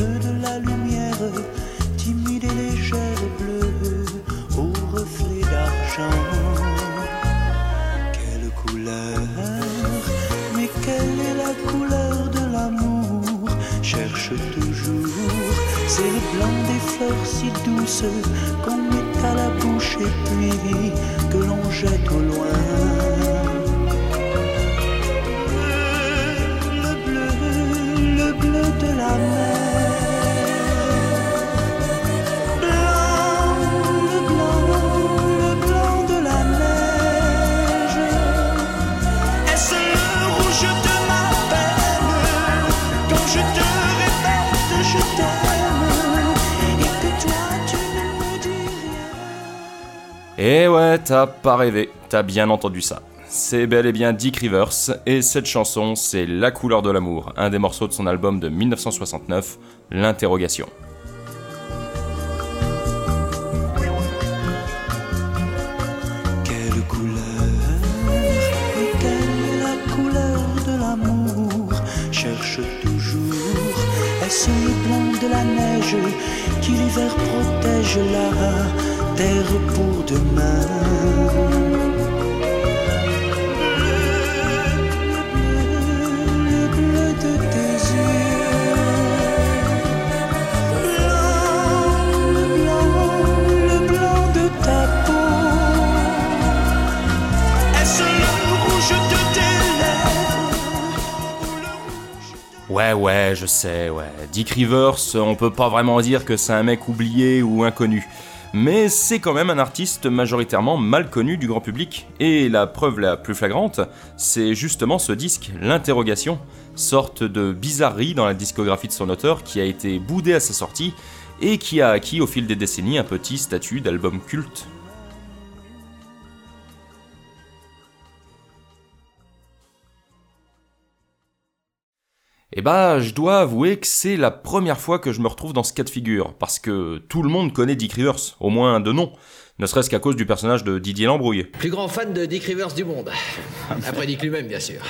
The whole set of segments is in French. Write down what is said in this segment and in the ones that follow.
De la lumière, timide et légère bleu, au reflet d'argent. Quelle couleur, mais quelle est la couleur de l'amour? Cherche toujours, c'est le blanc des fleurs si douces qu'on met à la bouche et puis que l'on jette au loin. Eh ouais, t'as pas rêvé, t'as bien entendu ça. C'est bel et bien Dick Rivers, et cette chanson, c'est La couleur de l'amour, un des morceaux de son album de 1969, L'interrogation. Quelle couleur, quelle couleur de l'amour Cherche toujours, est-ce le blanc de la neige qui l'hiver protège la terre pour demain Ouais, ouais, je sais, ouais. Dick Rivers, on peut pas vraiment dire que c'est un mec oublié ou inconnu. Mais c'est quand même un artiste majoritairement mal connu du grand public. Et la preuve la plus flagrante, c'est justement ce disque, L'interrogation, sorte de bizarrerie dans la discographie de son auteur qui a été boudé à sa sortie et qui a acquis au fil des décennies un petit statut d'album culte. Et bah, je dois avouer que c'est la première fois que je me retrouve dans ce cas de figure, parce que tout le monde connaît Dick Rivers, au moins de nom, ne serait-ce qu'à cause du personnage de Didier Lambrouille. Plus grand fan de Dick Rivers du monde. Après Dick lui-même, bien sûr.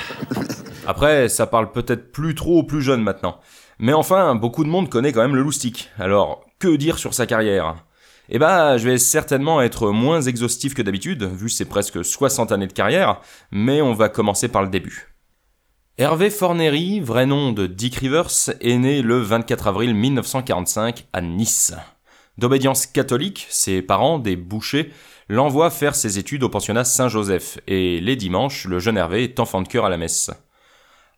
Après, ça parle peut-être plus trop aux plus jeunes maintenant. Mais enfin, beaucoup de monde connaît quand même le loustic. Alors, que dire sur sa carrière? Eh bah, je vais certainement être moins exhaustif que d'habitude, vu ses presque 60 années de carrière, mais on va commencer par le début. Hervé Fornery, vrai nom de Dick Rivers, est né le 24 avril 1945 à Nice. D'obédience catholique, ses parents, des bouchers, l'envoient faire ses études au pensionnat Saint-Joseph, et les dimanches, le jeune Hervé est enfant de cœur à la messe.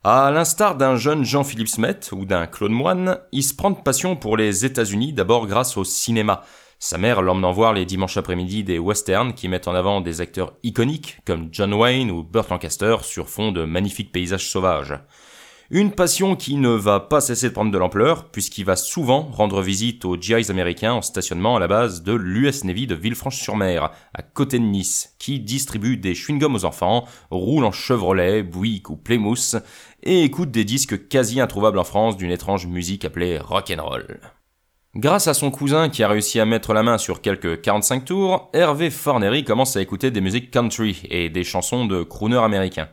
À l'instar d'un jeune Jean-Philippe Smet ou d'un Claude Moine, il se prend de passion pour les États-Unis d'abord grâce au cinéma. Sa mère l'emmenant voir les dimanches après-midi des westerns qui mettent en avant des acteurs iconiques comme John Wayne ou Burt Lancaster sur fond de magnifiques paysages sauvages. Une passion qui ne va pas cesser de prendre de l'ampleur, puisqu'il va souvent rendre visite aux GIs américains en stationnement à la base de l'US Navy de Villefranche-sur-Mer, à côté de Nice, qui distribue des chewing-gums aux enfants, roule en Chevrolet, Buick ou Plymouth, et écoute des disques quasi introuvables en France d'une étrange musique appelée rock'n'roll. Grâce à son cousin qui a réussi à mettre la main sur quelques 45 tours, Hervé Fornery commence à écouter des musiques country et des chansons de crooners américains.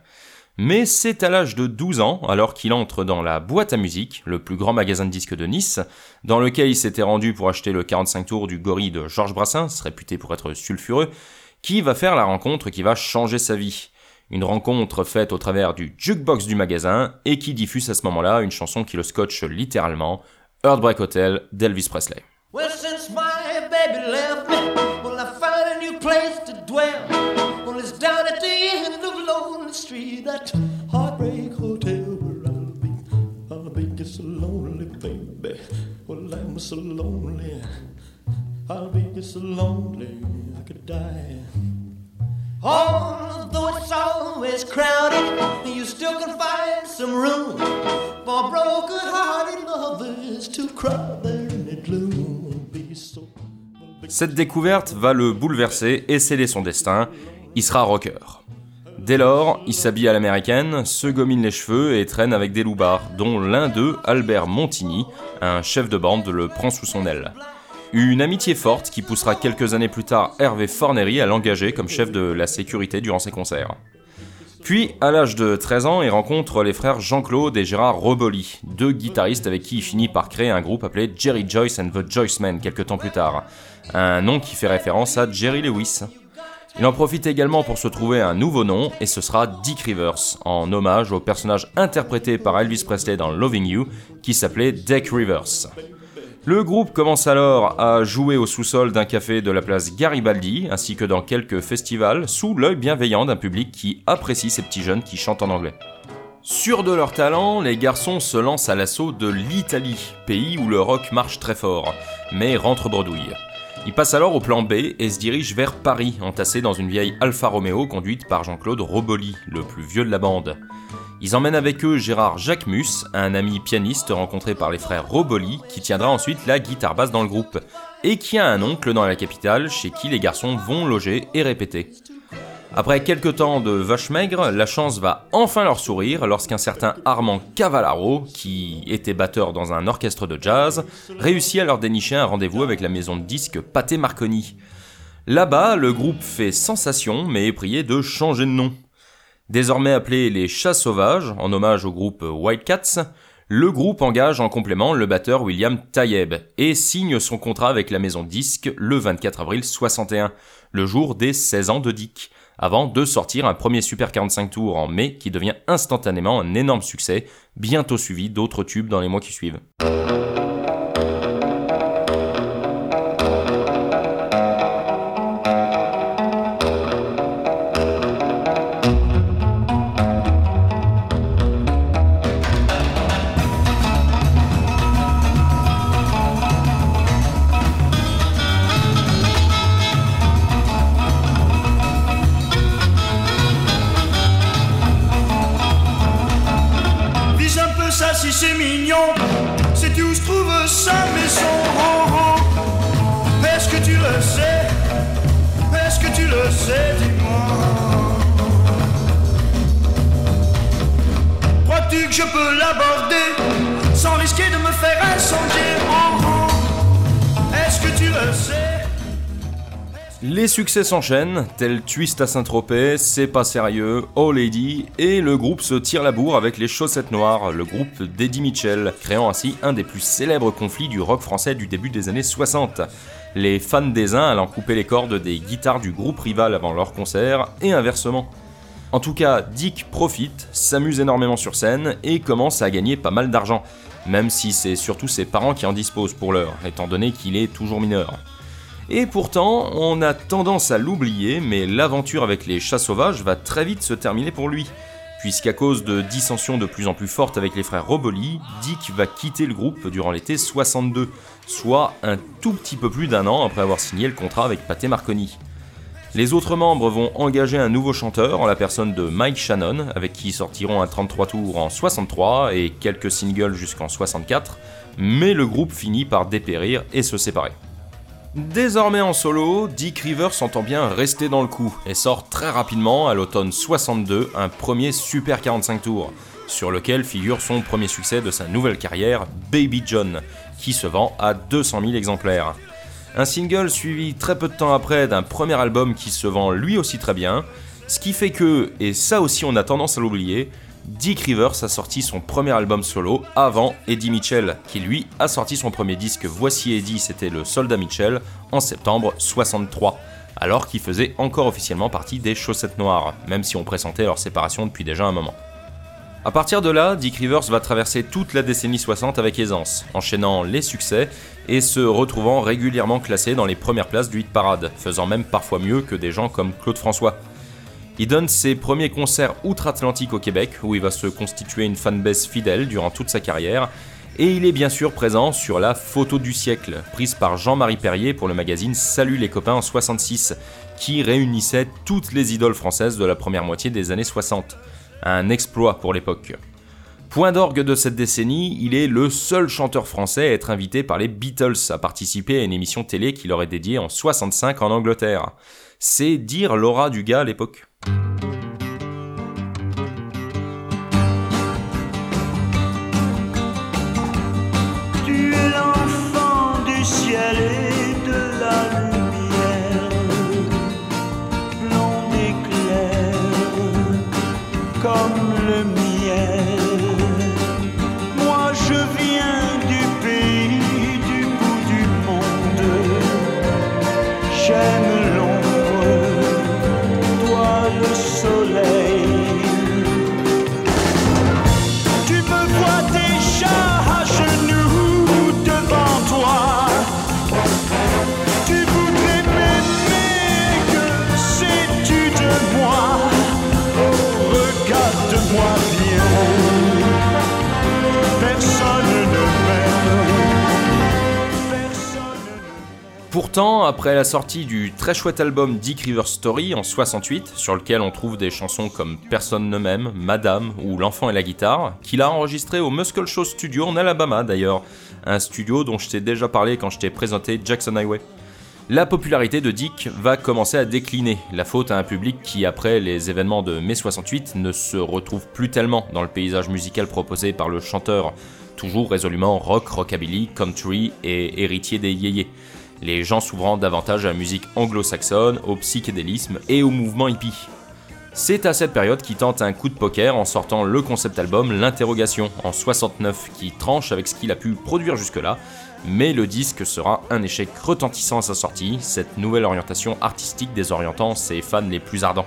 Mais c'est à l'âge de 12 ans, alors qu'il entre dans la boîte à musique, le plus grand magasin de disques de Nice, dans lequel il s'était rendu pour acheter le 45 tours du gorille de Georges Brassens, réputé pour être sulfureux, qui va faire la rencontre qui va changer sa vie. Une rencontre faite au travers du jukebox du magasin et qui diffuse à ce moment-là une chanson qui le scotche littéralement, Heartbreak Hotel d'Elvis Presley. Well, since my baby left me, well, I found a new place to dwell. Well, it's down at the end of Lonely Street, that heartbreak hotel where I'll be. I'll be just so lonely, baby. Well, I'm so lonely. I'll be just so lonely, I could die. Cette découverte va le bouleverser et sceller son destin. Il sera rocker. Dès lors, il s'habille à l'américaine, se gomine les cheveux et traîne avec des loupards, dont l'un d'eux, Albert Montigny, un chef de bande, le prend sous son aile. Une amitié forte qui poussera quelques années plus tard Hervé Fornery à l'engager comme chef de la sécurité durant ses concerts. Puis, à l'âge de 13 ans, il rencontre les frères Jean-Claude et Gérard Roboli, deux guitaristes avec qui il finit par créer un groupe appelé Jerry Joyce and the Joycemen quelques temps plus tard, un nom qui fait référence à Jerry Lewis. Il en profite également pour se trouver un nouveau nom, et ce sera Dick Rivers, en hommage au personnage interprété par Elvis Presley dans Loving You, qui s'appelait Dick Rivers. Le groupe commence alors à jouer au sous-sol d'un café de la place Garibaldi, ainsi que dans quelques festivals, sous l'œil bienveillant d'un public qui apprécie ces petits jeunes qui chantent en anglais. Sûrs de leur talent, les garçons se lancent à l'assaut de l'Italie, pays où le rock marche très fort, mais rentre bredouille. Ils passent alors au plan B et se dirigent vers Paris, entassés dans une vieille Alfa Romeo conduite par Jean-Claude Roboli, le plus vieux de la bande. Ils emmènent avec eux Gérard Jacquemus, un ami pianiste rencontré par les frères Roboli, qui tiendra ensuite la guitare basse dans le groupe, et qui a un oncle dans la capitale chez qui les garçons vont loger et répéter. Après quelques temps de vache maigre, la chance va enfin leur sourire lorsqu'un certain Armand Cavallaro, qui était batteur dans un orchestre de jazz, réussit à leur dénicher un rendez-vous avec la maison de disques Pathé Marconi. Là-bas, le groupe fait sensation, mais est prié de changer de nom. Désormais appelé les Chats Sauvages, en hommage au groupe White Cats, le groupe engage en complément le batteur William Tayeb et signe son contrat avec la maison de disques le 24 avril 61, le jour des 16 ans de Dick, avant de sortir un premier Super 45 tours en mai qui devient instantanément un énorme succès, bientôt suivi d'autres tubes dans les mois qui suivent. Je peux l'aborder sans risquer de me faire incendier. Est-ce que tu le sais? Les succès s'enchaînent, tels Twist à Saint-Tropez, C'est pas sérieux, Oh Lady, et le groupe se tire la bourre avec les Chaussettes Noires, le groupe d'Eddie Mitchell, créant ainsi un des plus célèbres conflits du rock français du début des années 60. Les fans des uns allant couper les cordes des guitares du groupe rival avant leur concert, et inversement. En tout cas, Dick profite, s'amuse énormément sur scène et commence à gagner pas mal d'argent, même si c'est surtout ses parents qui en disposent pour l'heure, étant donné qu'il est toujours mineur. Et pourtant, on a tendance à l'oublier, mais l'aventure avec les chats sauvages va très vite se terminer pour lui. Puisqu'à cause de dissensions de plus en plus fortes avec les frères Roboli, Dick va quitter le groupe durant l'été 62, soit un tout petit peu plus d'un an après avoir signé le contrat avec Pathé Marconi. Les autres membres vont engager un nouveau chanteur en la personne de Mike Shannon, avec qui sortiront un 33 tours en 63 et quelques singles jusqu'en 64, mais le groupe finit par dépérir et se séparer. Désormais en solo, Dick Rivers s'entend bien rester dans le coup et sort très rapidement à l'automne 62 un premier Super 45 tours, sur lequel figure son premier succès de sa nouvelle carrière, Baby John, qui se vend à 200 000 exemplaires. Un single suivi très peu de temps après d'un premier album qui se vend lui aussi très bien, Ce qui fait que, et ça aussi on a tendance à l'oublier, Dick Rivers a sorti son premier album solo avant Eddie Mitchell, qui lui a sorti son premier disque Voici Eddie, c'était le Soldat Mitchell, en septembre 63, alors qu'il faisait encore officiellement partie des Chaussettes Noires, même si on pressentait leur séparation depuis déjà un moment. A partir de là, Dick Rivers va traverser toute la décennie 60 avec aisance, enchaînant les succès et se retrouvant régulièrement classé dans les premières places du hit parade, faisant même parfois mieux que des gens comme Claude François. Il donne ses premiers concerts outre-Atlantique au Québec, où il va se constituer une fanbase fidèle durant toute sa carrière, et il est bien sûr présent sur la photo du siècle, prise par Jean-Marie Perrier pour le magazine Salut les copains en 66, qui réunissait toutes les idoles françaises de la première moitié des années 60 un exploit pour l'époque. Point d'orgue de cette décennie, il est le seul chanteur français à être invité par les Beatles à participer à une émission télé qu'il aurait dédiée en 65 en Angleterre. C'est dire l'aura du gars à l'époque. Pourtant, après la sortie du très chouette album Dick River Story en 68, sur lequel on trouve des chansons comme Personne ne m'aime, Madame ou L'enfant et la guitare, qu'il a enregistré au Muscle Show Studio en Alabama d'ailleurs, un studio dont je t'ai déjà parlé quand je t'ai présenté Jackson Highway. La popularité de Dick va commencer à décliner, la faute à un public qui, après les événements de mai 68, ne se retrouve plus tellement dans le paysage musical proposé par le chanteur, toujours résolument rock, rockabilly, country et héritier des yéyés. Les gens s'ouvrant davantage à la musique anglo-saxonne, au psychédélisme et au mouvement hippie. C'est à cette période qu'il tente un coup de poker en sortant le concept album L'interrogation en 69 qui tranche avec ce qu'il a pu produire jusque-là, mais le disque sera un échec retentissant à sa sortie, cette nouvelle orientation artistique désorientant ses fans les plus ardents.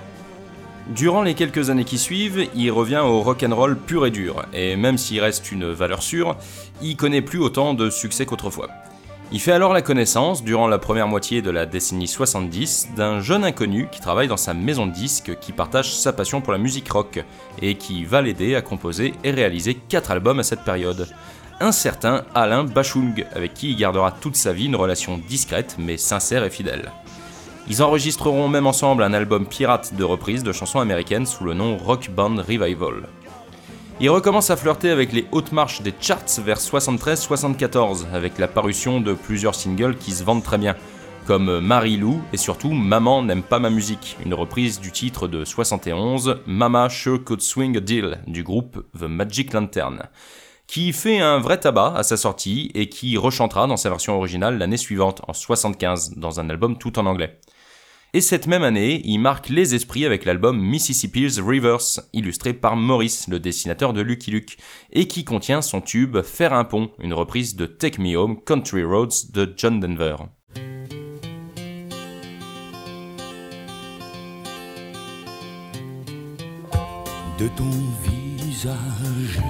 Durant les quelques années qui suivent, il revient au rock'n'roll pur et dur, et même s'il reste une valeur sûre, il connaît plus autant de succès qu'autrefois. Il fait alors la connaissance, durant la première moitié de la décennie 70, d'un jeune inconnu qui travaille dans sa maison de disques, qui partage sa passion pour la musique rock, et qui va l'aider à composer et réaliser 4 albums à cette période. Un certain Alain Bachung, avec qui il gardera toute sa vie une relation discrète mais sincère et fidèle. Ils enregistreront même ensemble un album pirate de reprises de chansons américaines sous le nom Rock Band Revival. Il recommence à flirter avec les hautes marches des charts vers 73-74, avec la parution de plusieurs singles qui se vendent très bien, comme Marie-Lou et surtout Maman n'aime pas ma musique, une reprise du titre de 71 Mama Sure Could Swing a Deal du groupe The Magic Lantern, qui fait un vrai tabac à sa sortie et qui rechantera dans sa version originale l'année suivante, en 75, dans un album tout en anglais. Et cette même année, il marque les esprits avec l'album Mississippi's Rivers, illustré par Maurice, le dessinateur de Lucky Luke, et qui contient son tube Faire un pont, une reprise de Take Me Home Country Roads de John Denver. De ton visage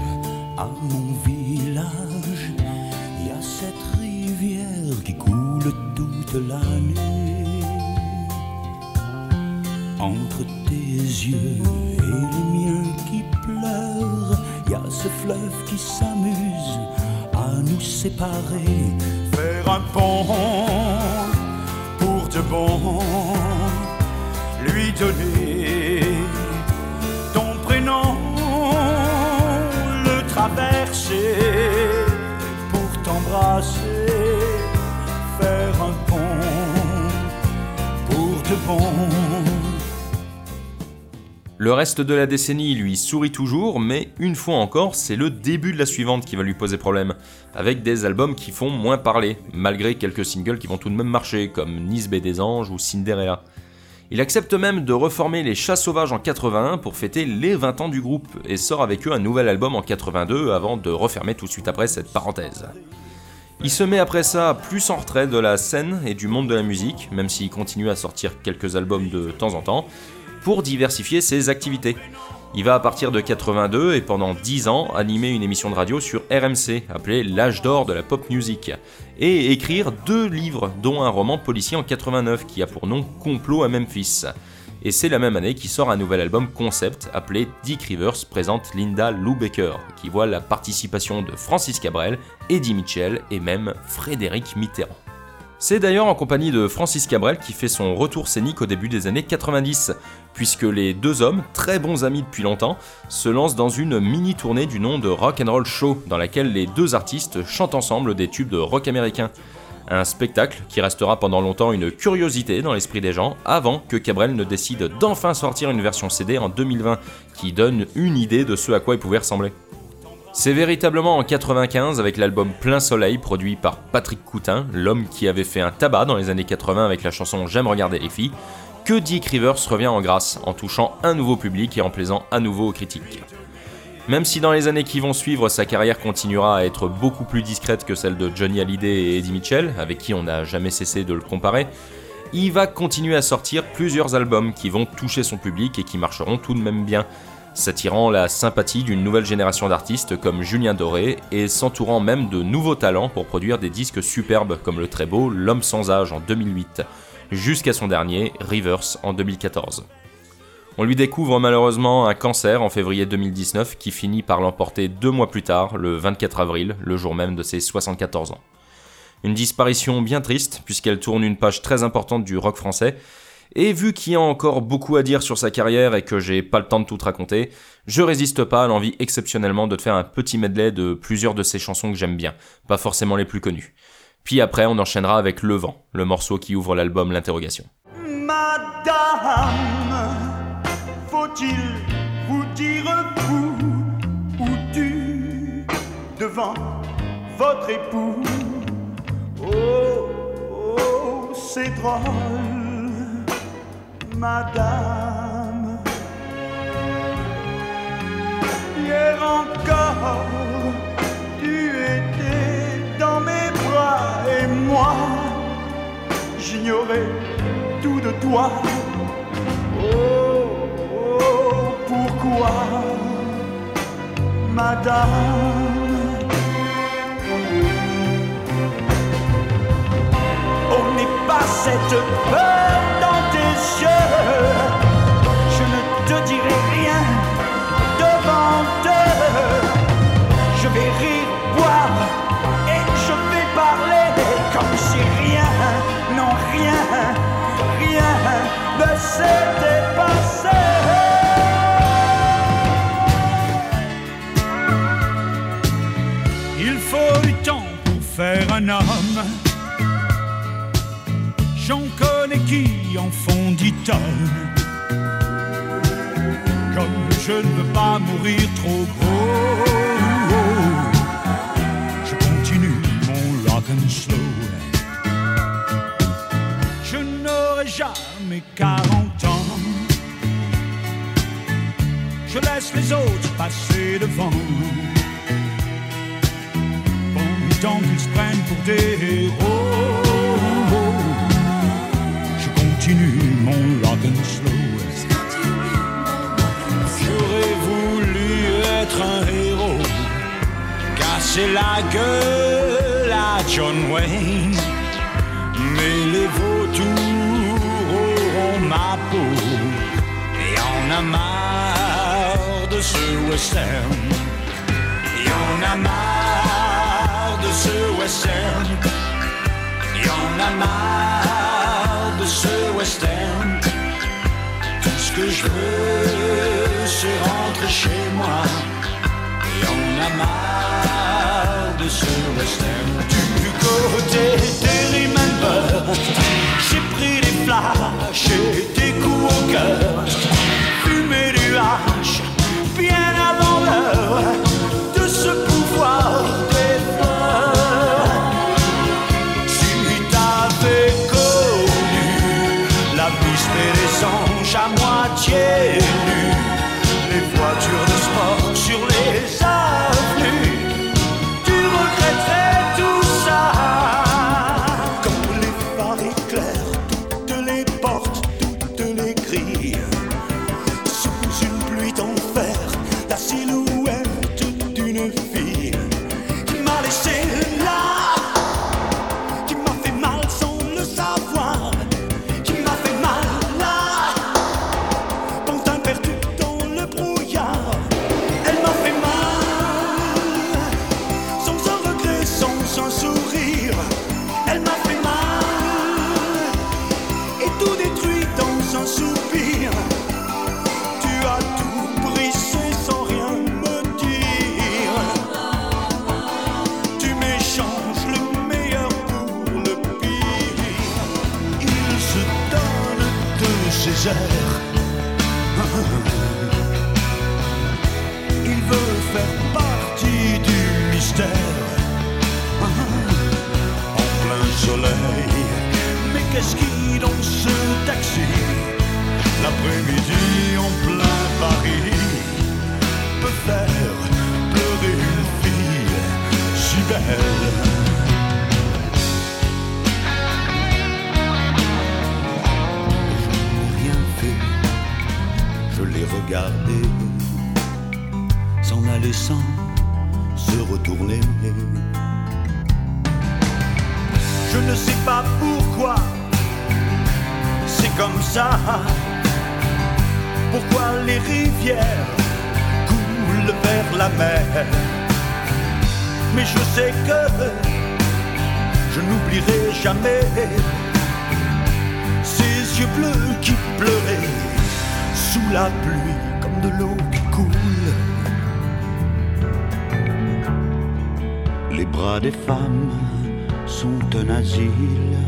à mon village, il y a cette rivière qui coule toute. Entre tes yeux et les miens qui pleurent, y a ce fleuve qui s'amuse à nous séparer. Faire un pont pour de bon, lui donner Le reste de la décennie lui sourit toujours, mais une fois encore, c'est le début de la suivante qui va lui poser problème, avec des albums qui font moins parler, malgré quelques singles qui vont tout de même marcher, comme Nice Baie des Anges ou Cinderella. Il accepte même de reformer les Chats Sauvages en 81 pour fêter les 20 ans du groupe et sort avec eux un nouvel album en 82 avant de refermer tout de suite après cette parenthèse. Il se met après ça plus en retrait de la scène et du monde de la musique, même s'il continue à sortir quelques albums de temps en temps, pour diversifier ses activités. Il va à partir de 82 et pendant 10 ans animer une émission de radio sur RMC appelée L'âge d'or de la pop music et écrire deux livres dont un roman policier en 89 qui a pour nom Complot à Memphis. Et c'est la même année qu'il sort un nouvel album concept appelé Dick Rivers présente Linda Lou Baker, qui voit la participation de Francis Cabrel, Eddie Mitchell et même Frédéric Mitterrand. C'est d'ailleurs en compagnie de Francis Cabrel qui fait son retour scénique au début des années 90, puisque les deux hommes, très bons amis depuis longtemps, se lancent dans une mini tournée du nom de Rock and Roll Show, dans laquelle les deux artistes chantent ensemble des tubes de rock américain. Un spectacle qui restera pendant longtemps une curiosité dans l'esprit des gens, avant que Cabrel ne décide d'enfin sortir une version CD en 2020, qui donne une idée de ce à quoi il pouvait ressembler. C'est véritablement en 95 avec l'album Plein Soleil produit par Patrick Coutin, l'homme qui avait fait un tabac dans les années 80 avec la chanson J'aime regarder les filles, que Dick Rivers revient en grâce en touchant un nouveau public et en plaisant à nouveau aux critiques. Même si dans les années qui vont suivre, sa carrière continuera à être beaucoup plus discrète que celle de Johnny Hallyday et Eddie Mitchell, avec qui on n'a jamais cessé de le comparer, il va continuer à sortir plusieurs albums qui vont toucher son public et qui marcheront tout de même bien, s'attirant la sympathie d'une nouvelle génération d'artistes comme Julien Doré et s'entourant même de nouveaux talents pour produire des disques superbes comme le très beau L'homme sans âge en 2008, jusqu'à son dernier, Rivers, en 2014. On lui découvre malheureusement un cancer en février 2019 qui finit par l'emporter deux mois plus tard, le 24 avril, le jour même de ses 74 ans. Une disparition bien triste puisqu'elle tourne une page très importante du rock français, et vu qu'il y a encore beaucoup à dire sur sa carrière et que j'ai pas le temps de tout raconter, je résiste pas à l'envie exceptionnellement de te faire un petit medley de plusieurs de ses chansons que j'aime bien, pas forcément les plus connues. Puis après, on enchaînera avec Le Vent, le morceau qui ouvre l'album L'interrogation. Madame, faut-il vous dire vous ou tu devant votre époux? Oh, oh, c'est drôle, madame. Hier encore, tu étais dans mes bras et moi, j'ignorais tout de toi. Oh, oh, pourquoi, madame? On n'est pas cette peur. Je ne te dirai rien devant eux. Je vais rire, boire et je vais parler comme si rien, non rien, rien ne s'était passé. Il faut du temps pour faire un homme. J'en en font tonnes. Comme je ne veux pas mourir trop gros, je continue mon rock and slow. Je n'aurai jamais 40 ans. Je laisse les autres passer devant tant qu'ils se prennent pour des héros. Mon rock and slow. J'aurais voulu être un héros, casser la gueule à John Wayne. Mais les vautours auront ma peau et on a marre de ce western. Et on a marre de ce western. Et on a marre de ce western. Tout ce que je veux, c'est rentrer chez moi. Et on a marre de ce western. Du côté des Remember, j'ai pris des flashs et des coups au cœur. Fumé du hache, bien avant l'heure Pourquoi les rivières coulent vers la mer? Mais je sais que je n'oublierai jamais ces yeux bleus qui pleuraient sous la pluie comme de l'eau qui coule. Les bras des femmes sont un asile.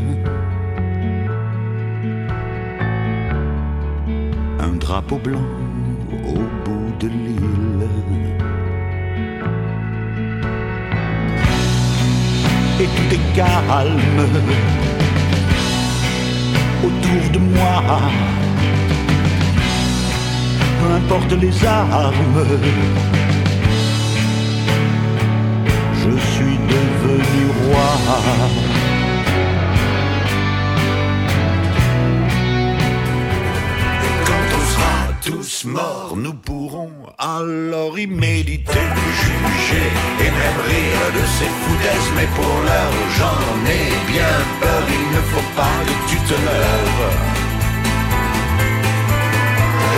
Drapeau blanc au bout de l'île. Et tout est calme autour de moi. Peu importe les armes, je suis devenu roi. Tous morts, nous pourrons alors y méditer, juger et même rire de ces foutaises. Mais pour l'heure, j'en ai bien peur, il ne faut pas que tu te leurres.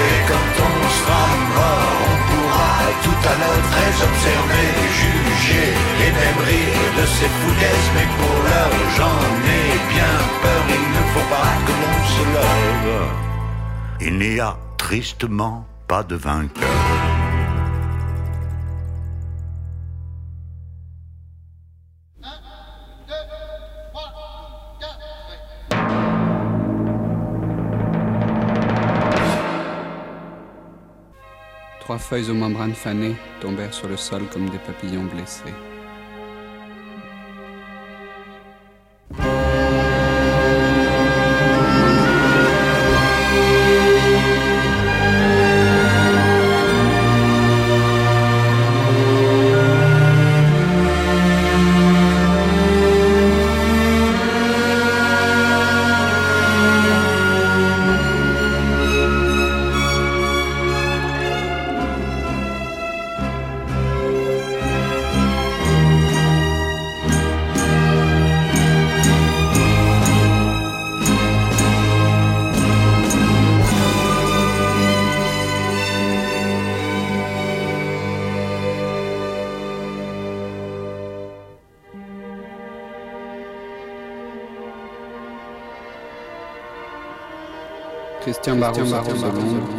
Et quand on sera mort, on pourra tout à l'heure très observer, juger et même rire de ces foutaises. Mais pour l'heure, j'en ai bien peur, il ne faut pas que l'on se lève. Il n'y a tristement pas de vainqueur. Trois feuilles aux membranes fanées tombèrent sur le sol comme des papillons blessés. Christian sortit de l'ombre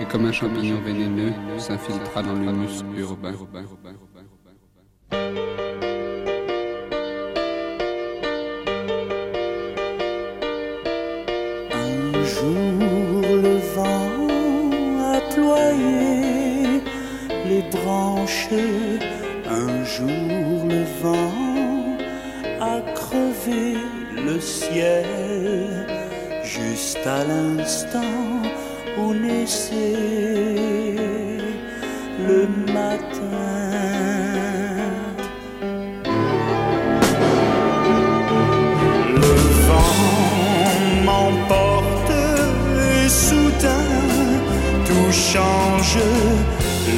et comme un champignon vénéneux s'infiltra dans l'humus urbain. Un jour le vent a ployé les branches, un jour le vent a crevé le ciel, juste à l'instant où naissait le matin. Le vent m'emporte et soudain tout change.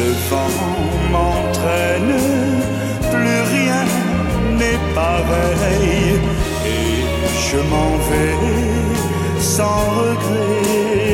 Le vent m'entraîne, plus rien n'est pareil. Et je m'en vais sans regret,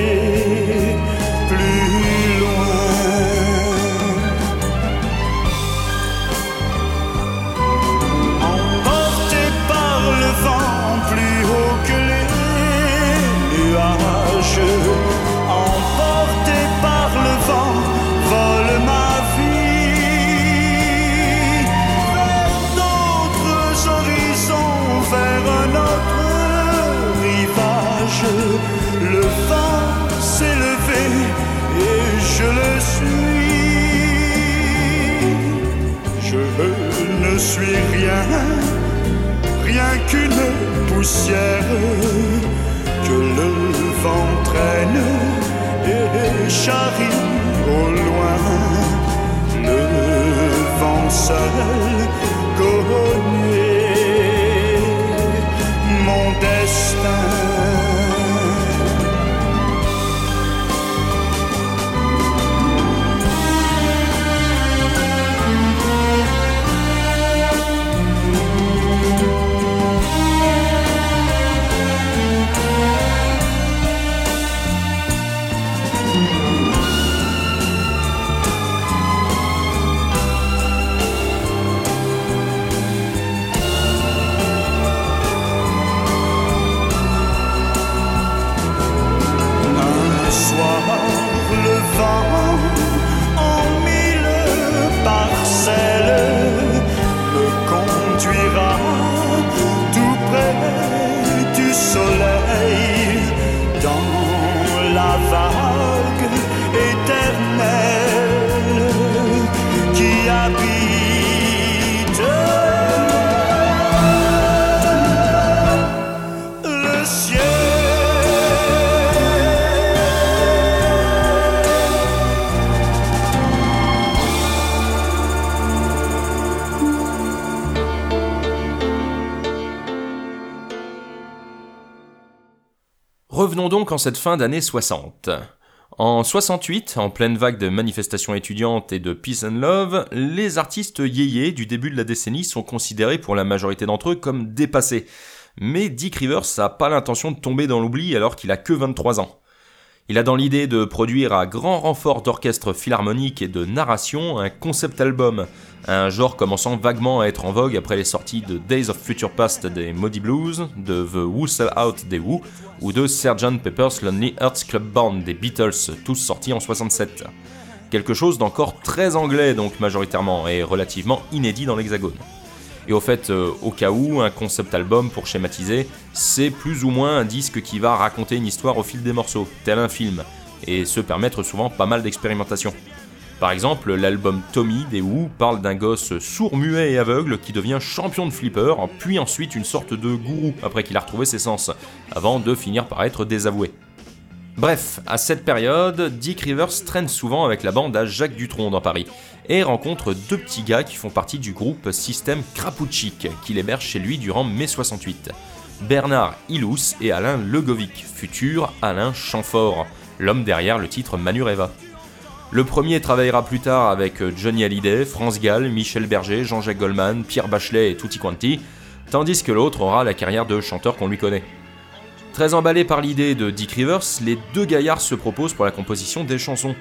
ne suis rien, rien qu'une poussière que le vent traîne et charrie au loin. Le vent seul connaît mon destin. Revenons donc en cette fin d'année 60. En 68, en pleine vague de manifestations étudiantes et de peace and love, les artistes yéyés du début de la décennie sont considérés pour la majorité d'entre eux comme dépassés. Mais Dick Rivers n'a pas l'intention de tomber dans l'oubli alors qu'il a que 23 ans. Il a dans l'idée de produire à grand renfort d'orchestre philharmonique et de narration un concept album, un genre commençant vaguement à être en vogue après les sorties de Days of Future Past des Moody Blues, de The Who Sell Out des Who, ou de Sgt. Pepper's Lonely Hearts Club Band des Beatles, tous sortis en 67. Quelque chose d'encore très anglais donc majoritairement, et relativement inédit dans l'hexagone. Et au fait, euh, au cas où, un concept album, pour schématiser, c'est plus ou moins un disque qui va raconter une histoire au fil des morceaux, tel un film, et se permettre souvent pas mal d'expérimentation. Par exemple, l'album Tommy des Who parle d'un gosse sourd, muet et aveugle qui devient champion de flipper, puis ensuite une sorte de gourou après qu'il a retrouvé ses sens, avant de finir par être désavoué. Bref, à cette période, Dick Rivers traîne souvent avec la bande à Jacques Dutronc dans Paris, et rencontre deux petits gars qui font partie du groupe Système Krapouchik, qu'il héberge chez lui durant mai 68. Bernard Ilous et Alain Legovic, futur Alain Chamfort, l'homme derrière le titre Manureva. Le premier travaillera plus tard avec Johnny Hallyday, France Gall, Michel Berger, Jean-Jacques Goldman, Pierre Bachelet et Tutti Quanti, tandis que l'autre aura la carrière de chanteur qu'on lui connaît. Très emballé par l'idée de Dick Rivers, les deux gaillards se proposent pour la composition des chansons.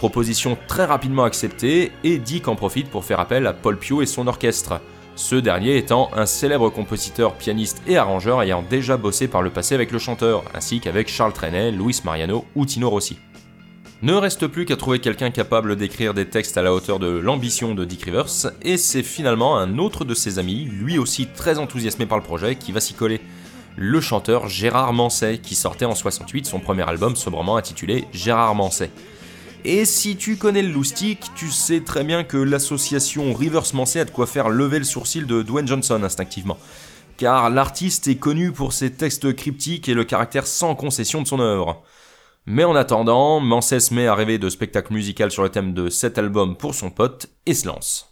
Proposition très rapidement acceptée, et Dick en profite pour faire appel à Paul Pio et son orchestre. Ce dernier étant un célèbre compositeur, pianiste et arrangeur ayant déjà bossé par le passé avec le chanteur, ainsi qu'avec Charles Trenet, Luis Mariano ou Tino Rossi. Ne reste plus qu'à trouver quelqu'un capable d'écrire des textes à la hauteur de l'ambition de Dick Rivers, et c'est finalement un autre de ses amis, lui aussi très enthousiasmé par le projet, qui va s'y coller. Le chanteur Gérard Manset, qui sortait en 68 son premier album sobrement intitulé Gérard Manset. Et si tu connais le loustic, tu sais très bien que l'association Rivers Manset a de quoi faire lever le sourcil de Dwayne Johnson instinctivement. Car l'artiste est connu pour ses textes cryptiques et le caractère sans concession de son œuvre. Mais en attendant, Mansé se met à rêver de spectacle musical sur le thème de cet album pour son pote et se lance.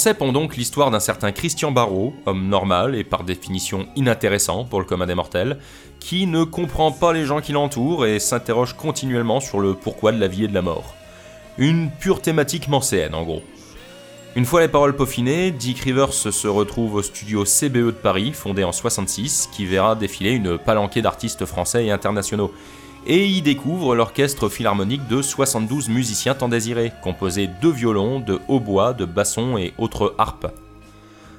Mansé pond donc l'histoire d'un certain Christian Barrault, homme normal et par définition inintéressant pour le commun des mortels, qui ne comprend pas les gens qui l'entourent et s'interroge continuellement sur le pourquoi de la vie et de la mort. Une pure thématique mancéenne en gros. Une fois les paroles peaufinées, Dick Rivers se retrouve au studio CBE de Paris, fondé en 66, qui verra défiler une palanquée d'artistes français et internationaux. Et y découvre l'orchestre philharmonique de 72 musiciens tant désirés, composé de violons, de hautbois, de bassons et autres harpes.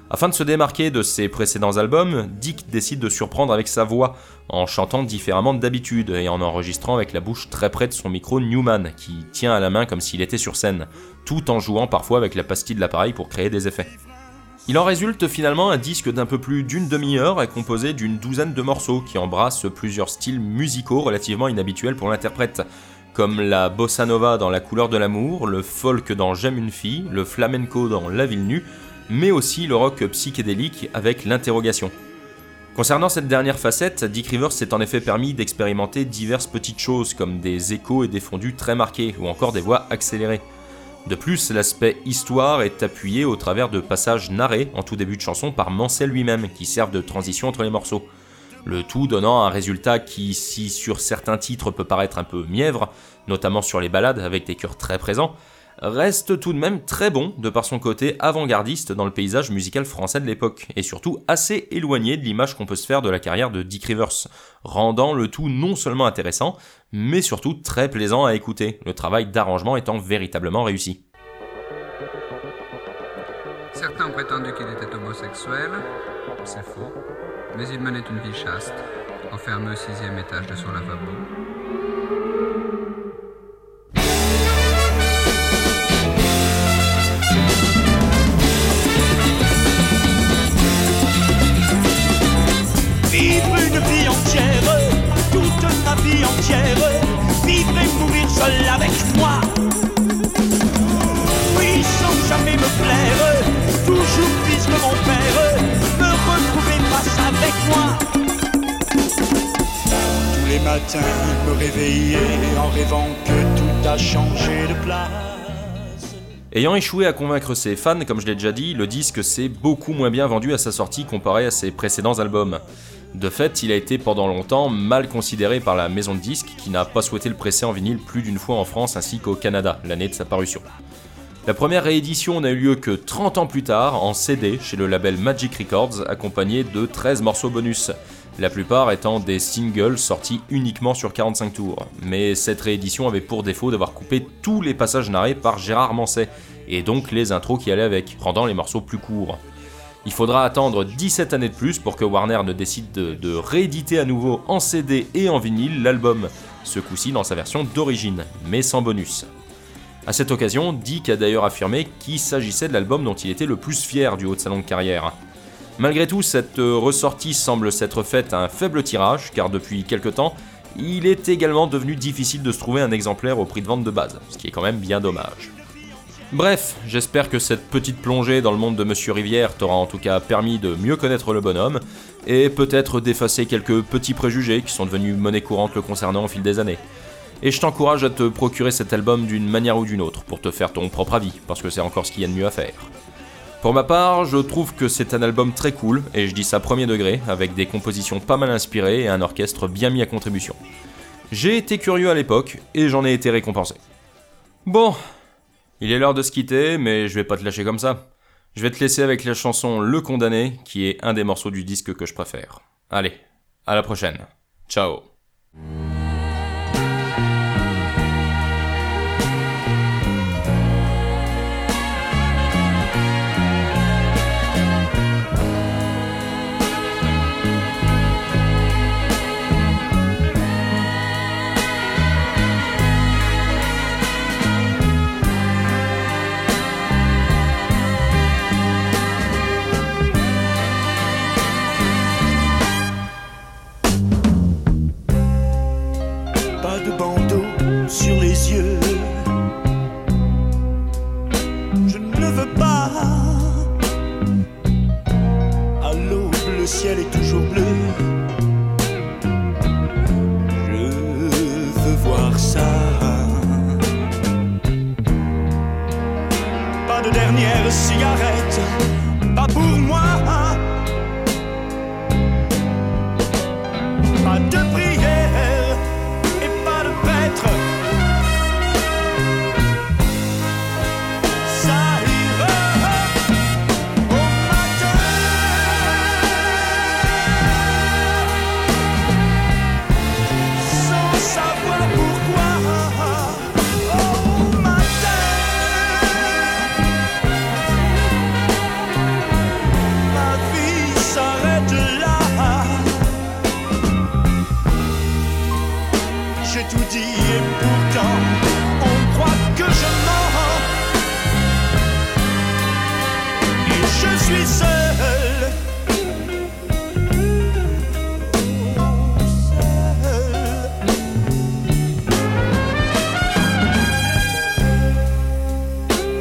Afin de se démarquer de ses précédents albums, Dick décide de surprendre avec sa voix, en chantant différemment d'habitude et en enregistrant avec la bouche très près de son micro Newman, qui tient à la main comme s'il était sur scène, tout en jouant parfois avec la pastille de l'appareil pour créer des effets. Il en résulte finalement un disque d'un peu plus d'une demi-heure et composé d'une douzaine de morceaux qui embrassent plusieurs styles musicaux relativement inhabituels pour l'interprète, comme la bossa nova dans La couleur de l'amour, le folk dans J'aime une fille, le flamenco dans La ville nue, mais aussi le rock psychédélique avec l'interrogation. Concernant cette dernière facette, Dick Rivers s'est en effet permis d'expérimenter diverses petites choses comme des échos et des fondus très marqués ou encore des voix accélérées. De plus, l'aspect histoire est appuyé au travers de passages narrés en tout début de chanson par Mansell lui-même qui servent de transition entre les morceaux. Le tout donnant un résultat qui, si sur certains titres peut paraître un peu mièvre, notamment sur les ballades avec des chœurs très présents, reste tout de même très bon de par son côté avant-gardiste dans le paysage musical français de l'époque, et surtout assez éloigné de l'image qu'on peut se faire de la carrière de Dick Rivers, rendant le tout non seulement intéressant, mais surtout très plaisant à écouter, le travail d'arrangement étant véritablement réussi. Certains ont prétendu qu'il était homosexuel. C'est faux. Mais il menait une vie chaste, enfermé au sixième étage de son lavabo. Vivre et mourir seul avec moi. Oui, sans jamais me plaire, toujours puisque mon père me retrouver face avec moi. Tous les matins, me réveiller en rêvant que tout a changé de place. Ayant échoué à convaincre ses fans, comme je l'ai déjà dit, le disque s'est beaucoup moins bien vendu à sa sortie comparé à ses précédents albums. De fait, il a été pendant longtemps mal considéré par la maison de disques qui n'a pas souhaité le presser en vinyle plus d'une fois en France ainsi qu'au Canada, l'année de sa parution. La première réédition n'a eu lieu que 30 ans plus tard, en CD, chez le label Magic Records, accompagné de 13 morceaux bonus, la plupart étant des singles sortis uniquement sur 45 tours. Mais cette réédition avait pour défaut d'avoir coupé tous les passages narrés par Gérard Manset, et donc les intros qui allaient avec, rendant les morceaux plus courts. Il faudra attendre 17 années de plus pour que Warner ne décide de, rééditer à nouveau en CD et en vinyle l'album, ce coup-ci dans sa version d'origine, mais sans bonus. À cette occasion, Dick a d'ailleurs affirmé qu'il s'agissait de l'album dont il était le plus fier du haut de sa longue carrière. Malgré tout, cette ressortie semble s'être faite à un faible tirage, car depuis quelque temps, il est également devenu difficile de se trouver un exemplaire au prix de vente de base, ce qui est quand même bien dommage. Bref, j'espère que cette petite plongée dans le monde de Monsieur Rivière t'aura en tout cas permis de mieux connaître le bonhomme, et peut-être d'effacer quelques petits préjugés qui sont devenus monnaie courante le concernant au fil des années. Et je t'encourage à te procurer cet album d'une manière ou d'une autre, pour te faire ton propre avis, parce que c'est encore ce qu'il y a de mieux à faire. Pour ma part, je trouve que c'est un album très cool, et je dis ça premier degré, avec des compositions pas mal inspirées et un orchestre bien mis à contribution. J'ai été curieux à l'époque, et j'en ai été récompensé. Bon, il est l'heure de se quitter, mais je vais pas te lâcher comme ça. Je vais te laisser avec la chanson Le Condamné, qui est un des morceaux du disque que je préfère. Allez, à la prochaine. Ciao. de dernière cigarette, pas pour moi. Hein. largement. Et je suis seul.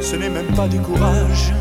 Ce n'est même pas du courage.